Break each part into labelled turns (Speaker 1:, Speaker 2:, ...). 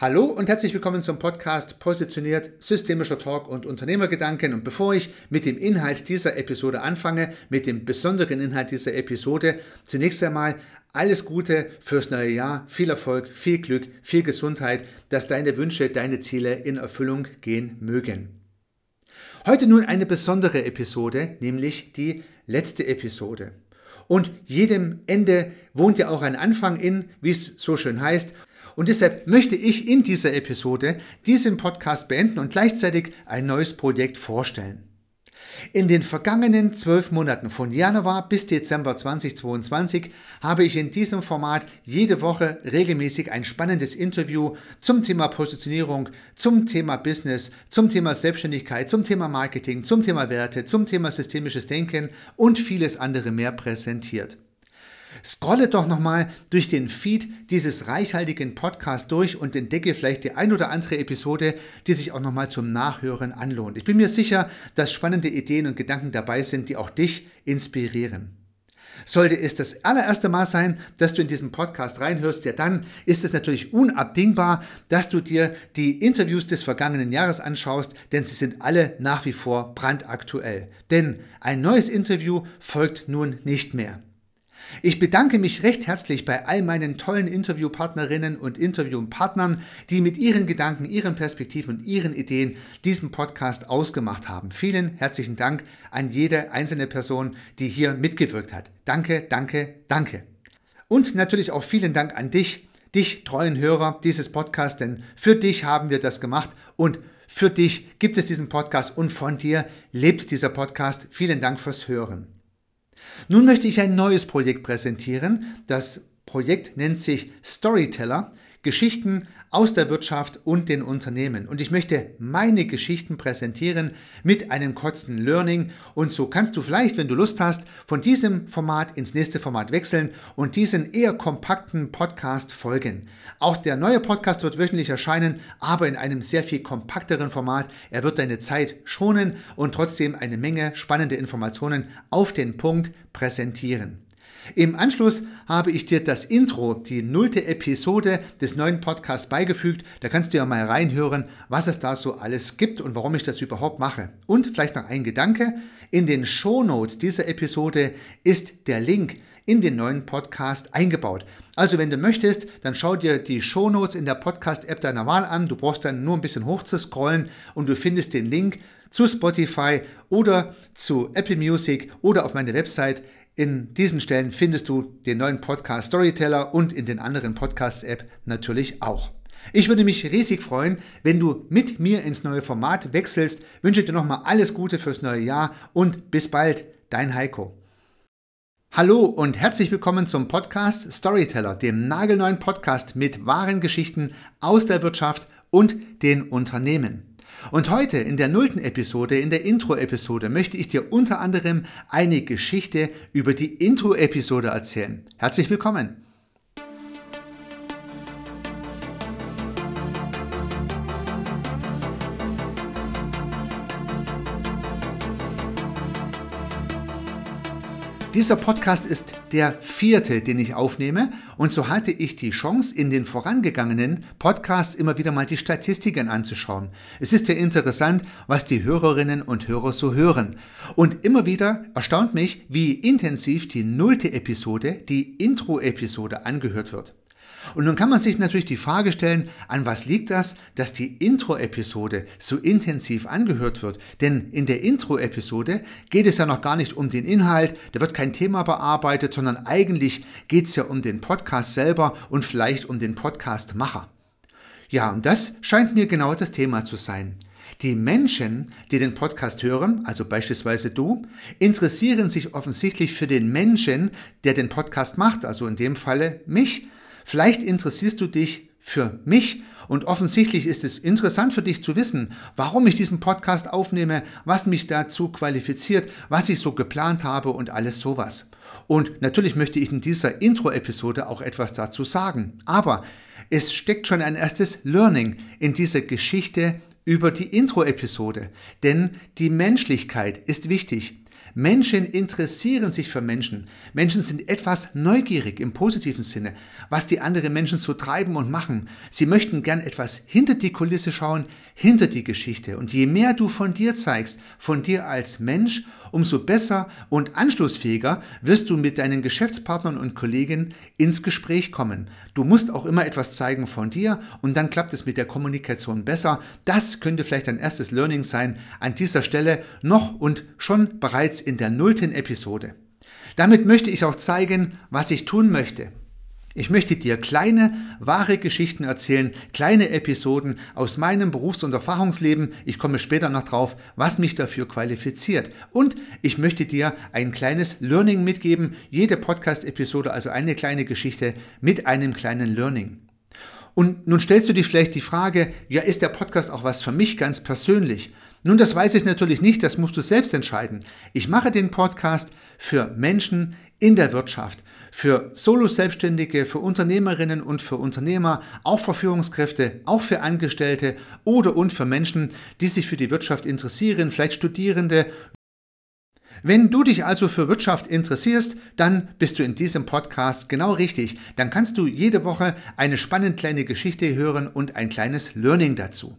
Speaker 1: Hallo und herzlich willkommen zum Podcast Positioniert Systemischer Talk und Unternehmergedanken. Und bevor ich mit dem Inhalt dieser Episode anfange, mit dem besonderen Inhalt dieser Episode, zunächst einmal alles Gute fürs neue Jahr, viel Erfolg, viel Glück, viel Gesundheit, dass deine Wünsche, deine Ziele in Erfüllung gehen mögen. Heute nun eine besondere Episode, nämlich die letzte Episode. Und jedem Ende wohnt ja auch ein Anfang in, wie es so schön heißt. Und deshalb möchte ich in dieser Episode diesen Podcast beenden und gleichzeitig ein neues Projekt vorstellen. In den vergangenen zwölf Monaten von Januar bis Dezember 2022 habe ich in diesem Format jede Woche regelmäßig ein spannendes Interview zum Thema Positionierung, zum Thema Business, zum Thema Selbstständigkeit, zum Thema Marketing, zum Thema Werte, zum Thema systemisches Denken und vieles andere mehr präsentiert. Scrolle doch nochmal durch den Feed dieses reichhaltigen Podcasts durch und entdecke vielleicht die ein oder andere Episode, die sich auch nochmal zum Nachhören anlohnt. Ich bin mir sicher, dass spannende Ideen und Gedanken dabei sind, die auch dich inspirieren. Sollte es das allererste Mal sein, dass du in diesen Podcast reinhörst, ja dann ist es natürlich unabdingbar, dass du dir die Interviews des vergangenen Jahres anschaust, denn sie sind alle nach wie vor brandaktuell. Denn ein neues Interview folgt nun nicht mehr. Ich bedanke mich recht herzlich bei all meinen tollen Interviewpartnerinnen und Interviewpartnern, die mit ihren Gedanken, ihren Perspektiven und ihren Ideen diesen Podcast ausgemacht haben. Vielen herzlichen Dank an jede einzelne Person, die hier mitgewirkt hat. Danke, danke, danke. Und natürlich auch vielen Dank an dich, dich treuen Hörer dieses Podcasts, denn für dich haben wir das gemacht und für dich gibt es diesen Podcast und von dir lebt dieser Podcast. Vielen Dank fürs Hören. Nun möchte ich ein neues Projekt präsentieren. Das Projekt nennt sich Storyteller, Geschichten aus der Wirtschaft und den Unternehmen. Und ich möchte meine Geschichten präsentieren mit einem kurzen Learning. Und so kannst du vielleicht, wenn du Lust hast, von diesem Format ins nächste Format wechseln und diesen eher kompakten Podcast folgen. Auch der neue Podcast wird wöchentlich erscheinen, aber in einem sehr viel kompakteren Format. Er wird deine Zeit schonen und trotzdem eine Menge spannende Informationen auf den Punkt präsentieren. Im Anschluss habe ich dir das Intro, die nullte Episode des neuen Podcasts beigefügt. Da kannst du ja mal reinhören, was es da so alles gibt und warum ich das überhaupt mache. Und vielleicht noch ein Gedanke. In den Shownotes dieser Episode ist der Link in den neuen Podcast eingebaut. Also wenn du möchtest, dann schau dir die Shownotes in der Podcast-App deiner Wahl an. Du brauchst dann nur ein bisschen hoch zu scrollen und du findest den Link zu Spotify oder zu Apple Music oder auf meine Website in diesen Stellen findest du den neuen Podcast Storyteller und in den anderen Podcasts-App natürlich auch. Ich würde mich riesig freuen, wenn du mit mir ins neue Format wechselst. Wünsche dir nochmal alles Gute fürs neue Jahr und bis bald, dein Heiko. Hallo und herzlich willkommen zum Podcast Storyteller, dem nagelneuen Podcast mit wahren Geschichten aus der Wirtschaft und den Unternehmen. Und heute in der nullten Episode, in der Intro-Episode, möchte ich dir unter anderem eine Geschichte über die Intro-Episode erzählen. Herzlich willkommen! Dieser Podcast ist der vierte, den ich aufnehme und so hatte ich die Chance, in den vorangegangenen Podcasts immer wieder mal die Statistiken anzuschauen. Es ist ja interessant, was die Hörerinnen und Hörer so hören. Und immer wieder erstaunt mich, wie intensiv die nullte Episode, die Intro-Episode angehört wird. Und nun kann man sich natürlich die Frage stellen, an was liegt das, dass die Intro-Episode so intensiv angehört wird? Denn in der Intro-Episode geht es ja noch gar nicht um den Inhalt, da wird kein Thema bearbeitet, sondern eigentlich geht es ja um den Podcast selber und vielleicht um den Podcastmacher. Ja, und das scheint mir genau das Thema zu sein. Die Menschen, die den Podcast hören, also beispielsweise du, interessieren sich offensichtlich für den Menschen, der den Podcast macht, also in dem Falle mich, Vielleicht interessierst du dich für mich und offensichtlich ist es interessant für dich zu wissen, warum ich diesen Podcast aufnehme, was mich dazu qualifiziert, was ich so geplant habe und alles sowas. Und natürlich möchte ich in dieser Intro-Episode auch etwas dazu sagen. Aber es steckt schon ein erstes Learning in dieser Geschichte über die Intro-Episode. Denn die Menschlichkeit ist wichtig. Menschen interessieren sich für Menschen. Menschen sind etwas neugierig im positiven Sinne, was die anderen Menschen so treiben und machen. Sie möchten gern etwas hinter die Kulisse schauen, hinter die Geschichte. Und je mehr du von dir zeigst, von dir als Mensch, umso besser und anschlussfähiger wirst du mit deinen Geschäftspartnern und Kollegen ins Gespräch kommen. Du musst auch immer etwas zeigen von dir und dann klappt es mit der Kommunikation besser. Das könnte vielleicht ein erstes Learning sein an dieser Stelle noch und schon bereits in der nullten Episode. Damit möchte ich auch zeigen, was ich tun möchte. Ich möchte dir kleine, wahre Geschichten erzählen, kleine Episoden aus meinem Berufs- und Erfahrungsleben. Ich komme später noch drauf, was mich dafür qualifiziert. Und ich möchte dir ein kleines Learning mitgeben. Jede Podcast-Episode, also eine kleine Geschichte mit einem kleinen Learning. Und nun stellst du dich vielleicht die Frage, ja, ist der Podcast auch was für mich ganz persönlich? Nun, das weiß ich natürlich nicht, das musst du selbst entscheiden. Ich mache den Podcast für Menschen in der Wirtschaft, für Solo-Selbstständige, für Unternehmerinnen und für Unternehmer, auch für Führungskräfte, auch für Angestellte oder und für Menschen, die sich für die Wirtschaft interessieren, vielleicht Studierende. Wenn du dich also für Wirtschaft interessierst, dann bist du in diesem Podcast genau richtig. Dann kannst du jede Woche eine spannend kleine Geschichte hören und ein kleines Learning dazu.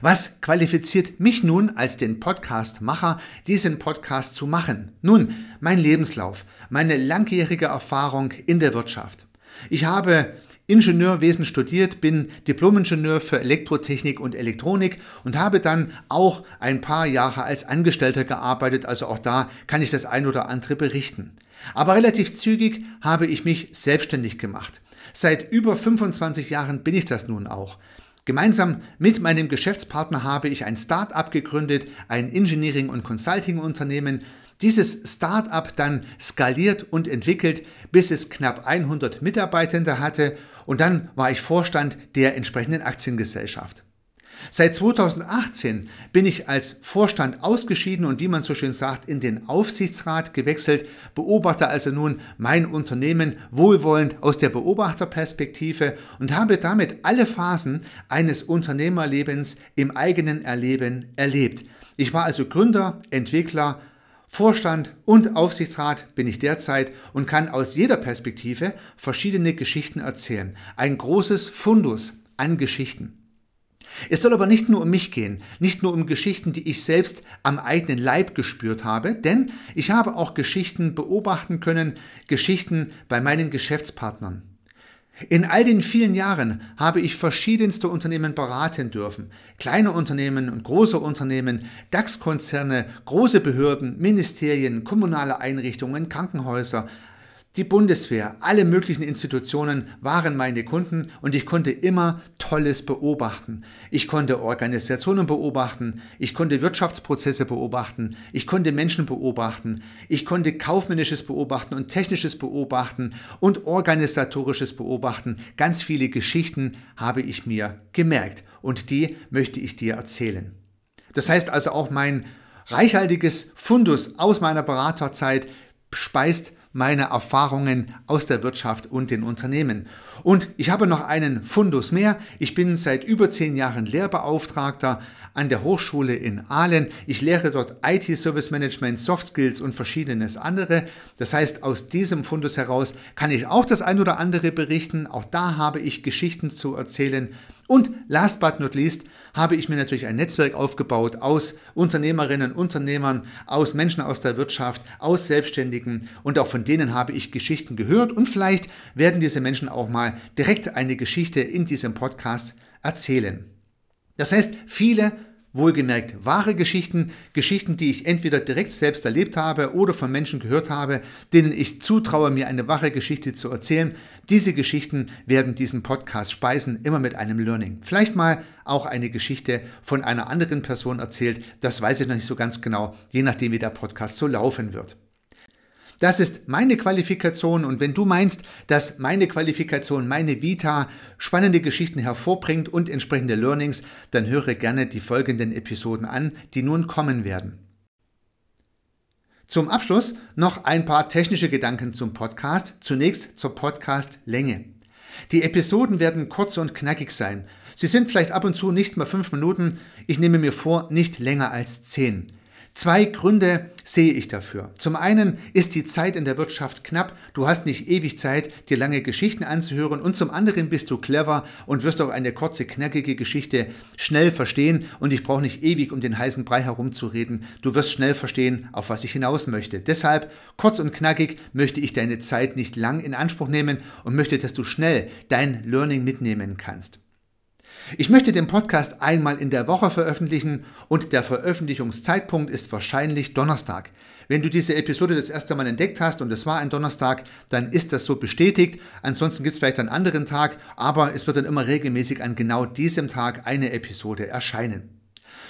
Speaker 1: Was qualifiziert mich nun als den Podcast-Macher, diesen Podcast zu machen? Nun, mein Lebenslauf, meine langjährige Erfahrung in der Wirtschaft. Ich habe Ingenieurwesen studiert, bin Diplomingenieur für Elektrotechnik und Elektronik und habe dann auch ein paar Jahre als Angestellter gearbeitet, also auch da kann ich das ein oder andere berichten. Aber relativ zügig habe ich mich selbstständig gemacht. Seit über 25 Jahren bin ich das nun auch. Gemeinsam mit meinem Geschäftspartner habe ich ein Start-up gegründet, ein Engineering- und Consulting-Unternehmen. Dieses Start-up dann skaliert und entwickelt, bis es knapp 100 Mitarbeitende hatte und dann war ich Vorstand der entsprechenden Aktiengesellschaft. Seit 2018 bin ich als Vorstand ausgeschieden und wie man so schön sagt, in den Aufsichtsrat gewechselt, beobachte also nun mein Unternehmen wohlwollend aus der Beobachterperspektive und habe damit alle Phasen eines Unternehmerlebens im eigenen Erleben erlebt. Ich war also Gründer, Entwickler, Vorstand und Aufsichtsrat bin ich derzeit und kann aus jeder Perspektive verschiedene Geschichten erzählen. Ein großes Fundus an Geschichten. Es soll aber nicht nur um mich gehen, nicht nur um Geschichten, die ich selbst am eigenen Leib gespürt habe, denn ich habe auch Geschichten beobachten können, Geschichten bei meinen Geschäftspartnern. In all den vielen Jahren habe ich verschiedenste Unternehmen beraten dürfen. Kleine Unternehmen und große Unternehmen, DAX-Konzerne, große Behörden, Ministerien, kommunale Einrichtungen, Krankenhäuser, die Bundeswehr, alle möglichen Institutionen waren meine Kunden und ich konnte immer Tolles beobachten. Ich konnte Organisationen beobachten, ich konnte Wirtschaftsprozesse beobachten, ich konnte Menschen beobachten, ich konnte kaufmännisches beobachten und technisches beobachten und organisatorisches beobachten. Ganz viele Geschichten habe ich mir gemerkt und die möchte ich dir erzählen. Das heißt also auch mein reichhaltiges Fundus aus meiner Beraterzeit speist meine Erfahrungen aus der Wirtschaft und den Unternehmen. Und ich habe noch einen Fundus mehr. Ich bin seit über zehn Jahren Lehrbeauftragter an der Hochschule in Aalen. Ich lehre dort IT Service Management, Soft Skills und verschiedenes andere. Das heißt, aus diesem Fundus heraus kann ich auch das ein oder andere berichten. Auch da habe ich Geschichten zu erzählen. Und last but not least habe ich mir natürlich ein Netzwerk aufgebaut aus Unternehmerinnen, Unternehmern, aus Menschen aus der Wirtschaft, aus Selbstständigen und auch von denen habe ich Geschichten gehört und vielleicht werden diese Menschen auch mal direkt eine Geschichte in diesem Podcast erzählen. Das heißt, viele Wohlgemerkt wahre Geschichten, Geschichten, die ich entweder direkt selbst erlebt habe oder von Menschen gehört habe, denen ich zutraue, mir eine wahre Geschichte zu erzählen. Diese Geschichten werden diesen Podcast speisen, immer mit einem Learning. Vielleicht mal auch eine Geschichte von einer anderen Person erzählt, das weiß ich noch nicht so ganz genau, je nachdem, wie der Podcast so laufen wird. Das ist meine Qualifikation und wenn du meinst, dass meine Qualifikation, meine Vita spannende Geschichten hervorbringt und entsprechende Learnings, dann höre gerne die folgenden Episoden an, die nun kommen werden. Zum Abschluss noch ein paar technische Gedanken zum Podcast. Zunächst zur Podcast-Länge. Die Episoden werden kurz und knackig sein. Sie sind vielleicht ab und zu nicht mehr fünf Minuten. Ich nehme mir vor, nicht länger als zehn. Zwei Gründe sehe ich dafür. Zum einen ist die Zeit in der Wirtschaft knapp, du hast nicht ewig Zeit, dir lange Geschichten anzuhören und zum anderen bist du clever und wirst auch eine kurze, knackige Geschichte schnell verstehen und ich brauche nicht ewig um den heißen Brei herumzureden. Du wirst schnell verstehen, auf was ich hinaus möchte. Deshalb, kurz und knackig, möchte ich deine Zeit nicht lang in Anspruch nehmen und möchte, dass du schnell dein Learning mitnehmen kannst. Ich möchte den Podcast einmal in der Woche veröffentlichen und der Veröffentlichungszeitpunkt ist wahrscheinlich Donnerstag. Wenn du diese Episode das erste Mal entdeckt hast und es war ein Donnerstag, dann ist das so bestätigt. Ansonsten gibt es vielleicht einen anderen Tag, aber es wird dann immer regelmäßig an genau diesem Tag eine Episode erscheinen.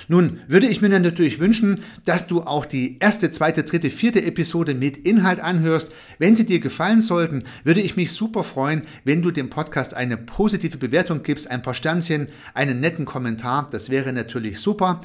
Speaker 1: Nun würde ich mir dann natürlich wünschen, dass du auch die erste, zweite, dritte, vierte Episode mit Inhalt anhörst. Wenn sie dir gefallen sollten, würde ich mich super freuen, wenn du dem Podcast eine positive Bewertung gibst, ein paar Sternchen, einen netten Kommentar. Das wäre natürlich super.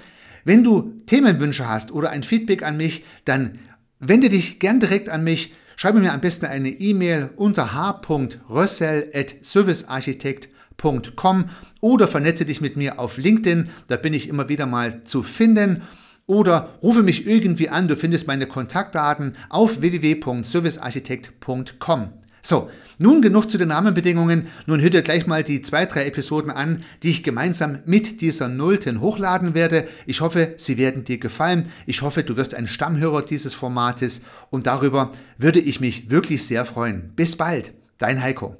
Speaker 1: Wenn du Themenwünsche hast oder ein Feedback an mich, dann wende dich gern direkt an mich. Schreibe mir am besten eine E-Mail unter h.rössel.servicearchitekt.com www.ecom oder vernetze dich mit mir auf LinkedIn, da bin ich immer wieder mal zu finden. Oder rufe mich irgendwie an, du findest meine Kontaktdaten auf www.servicearchitekt.com. So, nun genug zu den Rahmenbedingungen. Nun hört ihr gleich mal die zwei, drei Episoden an, die ich gemeinsam mit dieser Nullten hochladen werde. Ich hoffe, sie werden dir gefallen. Ich hoffe, du wirst ein Stammhörer dieses Formates und darüber würde ich mich wirklich sehr freuen. Bis bald, dein Heiko.